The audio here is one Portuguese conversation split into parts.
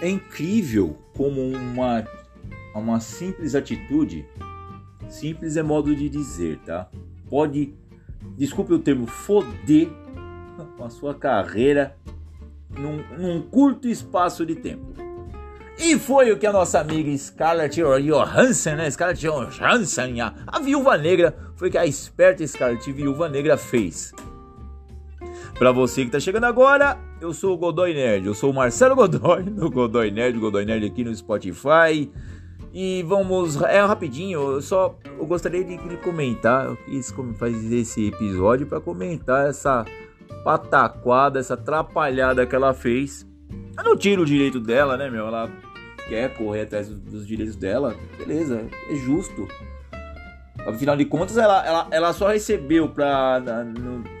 é incrível como uma, uma simples atitude, simples é modo de dizer, tá? Pode, desculpe o termo, foder a sua carreira num, num curto espaço de tempo. E foi o que a nossa amiga Scarlett Johansson, né? Scarlett Johansson, a, a viúva negra, foi que a esperta Scarlett Viúva Negra fez. Para você que tá chegando agora, eu sou o Godoy Nerd, eu sou o Marcelo Godoy, do Godoy Nerd, Godoy Nerd aqui no Spotify. E vamos, é rapidinho, eu só eu gostaria de, de comentar, eu quis fazer esse episódio para comentar essa pataquada, essa atrapalhada que ela fez. Eu não tiro o direito dela, né, meu? Ela quer correr atrás dos direitos dela, beleza, é justo. Afinal de contas, ela, ela, ela só recebeu pra,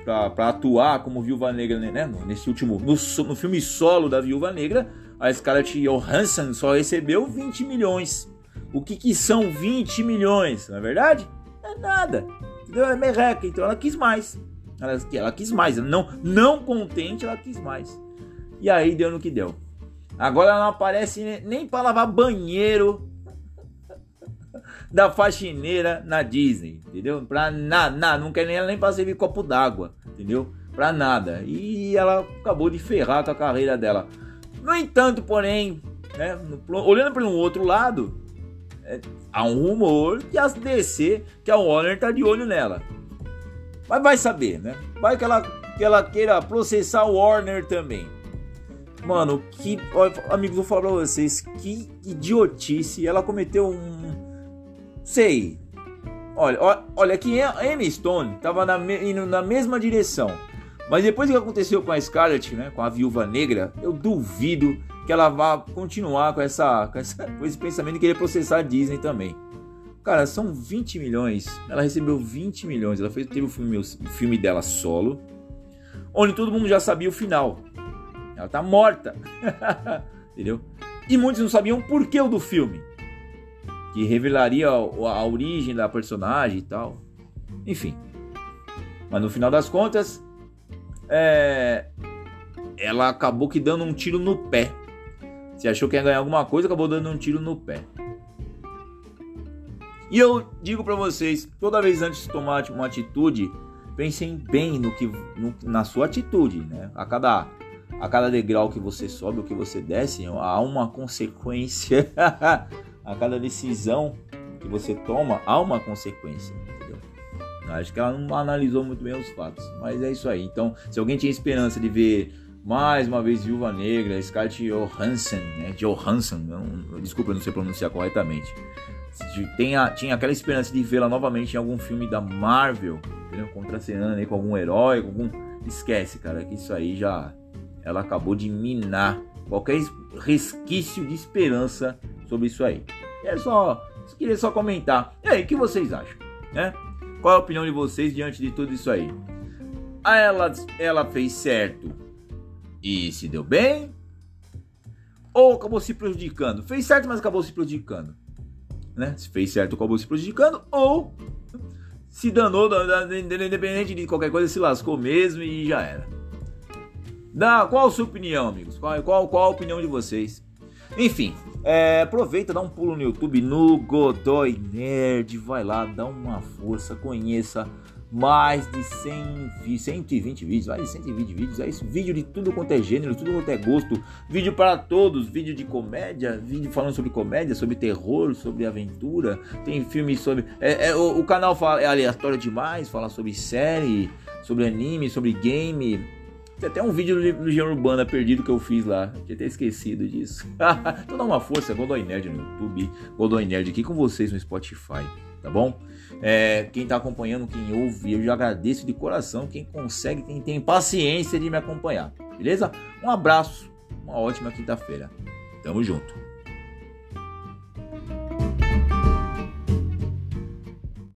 pra, pra atuar como Viúva Negra, né? Nesse último. No, no filme solo da Viúva Negra, a Scarlett Johansson só recebeu 20 milhões. O que, que são 20 milhões? Não é verdade? É nada. Entendeu? É merreca. Então ela quis mais. Ela, ela quis mais. Não, não contente, ela quis mais. E aí deu no que deu. Agora ela não aparece nem para lavar banheiro da faxineira na Disney, entendeu? Pra nada, não quer nem, nem pra servir copo d'água, entendeu? Pra nada. E ela acabou de ferrar com a carreira dela. No entanto, porém, né, no, olhando para um outro lado, é, há um rumor que a DC, que a Warner tá de olho nela. Mas vai saber, né? Vai que ela, que ela queira processar o Warner também. Mano, que. Amigos, vou falar pra vocês, que idiotice. Ela cometeu um Sei. Olha, olha que a Emma Stone estava indo na mesma direção. Mas depois do que aconteceu com a Scarlett, né, com a Viúva Negra, eu duvido que ela vá continuar com, essa, com, essa, com esse pensamento de querer processar a Disney também. Cara, são 20 milhões. Ela recebeu 20 milhões. Ela fez, teve o filme, o filme dela solo, onde todo mundo já sabia o final. Ela tá morta. Entendeu? E muitos não sabiam o do filme que revelaria a, a origem da personagem e tal. Enfim. Mas no final das contas, é... ela acabou que dando um tiro no pé. Se achou que ia ganhar alguma coisa, acabou dando um tiro no pé. E eu digo para vocês, toda vez antes de tomar uma atitude, pensem bem no que no, na sua atitude, né? A cada a cada degrau que você sobe ou que você desce, há uma consequência a cada decisão que você toma há uma consequência, entendeu? Acho que ela não analisou muito bem os fatos, mas é isso aí. Então, se alguém tinha esperança de ver mais uma vez Viúva Negra, Scarlett Johansson, né? Johansson, não, desculpa, eu não sei pronunciar corretamente. Tinha, aquela esperança de vê-la novamente em algum filme da Marvel, entendeu? Contracenando aí com algum herói, com algum. Esquece, cara, que isso aí já. Ela acabou de minar qualquer resquício de esperança sobre isso aí. É só, queria só comentar. E aí, o que vocês acham, né? Qual é a opinião de vocês diante de tudo isso aí? Ah, ela, ela fez certo e se deu bem? Ou acabou se prejudicando? Fez certo, mas acabou se prejudicando. Né? Se fez certo, acabou se prejudicando. Ou se danou, independente de qualquer coisa, se lascou mesmo e já era. Dá, qual a sua opinião, amigos? Qual, qual, qual a opinião de vocês? Enfim, é, aproveita, dá um pulo no YouTube, no Godoy Nerd, vai lá, dá uma força, conheça mais de 100, 120 vídeos, mais de 120 vídeos, é isso, vídeo de tudo quanto é gênero, tudo quanto é gosto, vídeo para todos, vídeo de comédia, vídeo falando sobre comédia, sobre terror, sobre aventura, tem filme sobre, é, é o, o, canal fala, é aleatório demais, fala sobre série, sobre anime, sobre game, tem até um vídeo do Legião Urbana perdido que eu fiz lá. Tinha até esquecido disso. então dá uma força, Godoy Nerd no YouTube, Godoy Nerd aqui com vocês no Spotify, tá bom? É, quem tá acompanhando, quem ouve, eu já agradeço de coração. Quem consegue, quem tem paciência de me acompanhar, beleza? Um abraço, uma ótima quinta-feira. Tamo junto.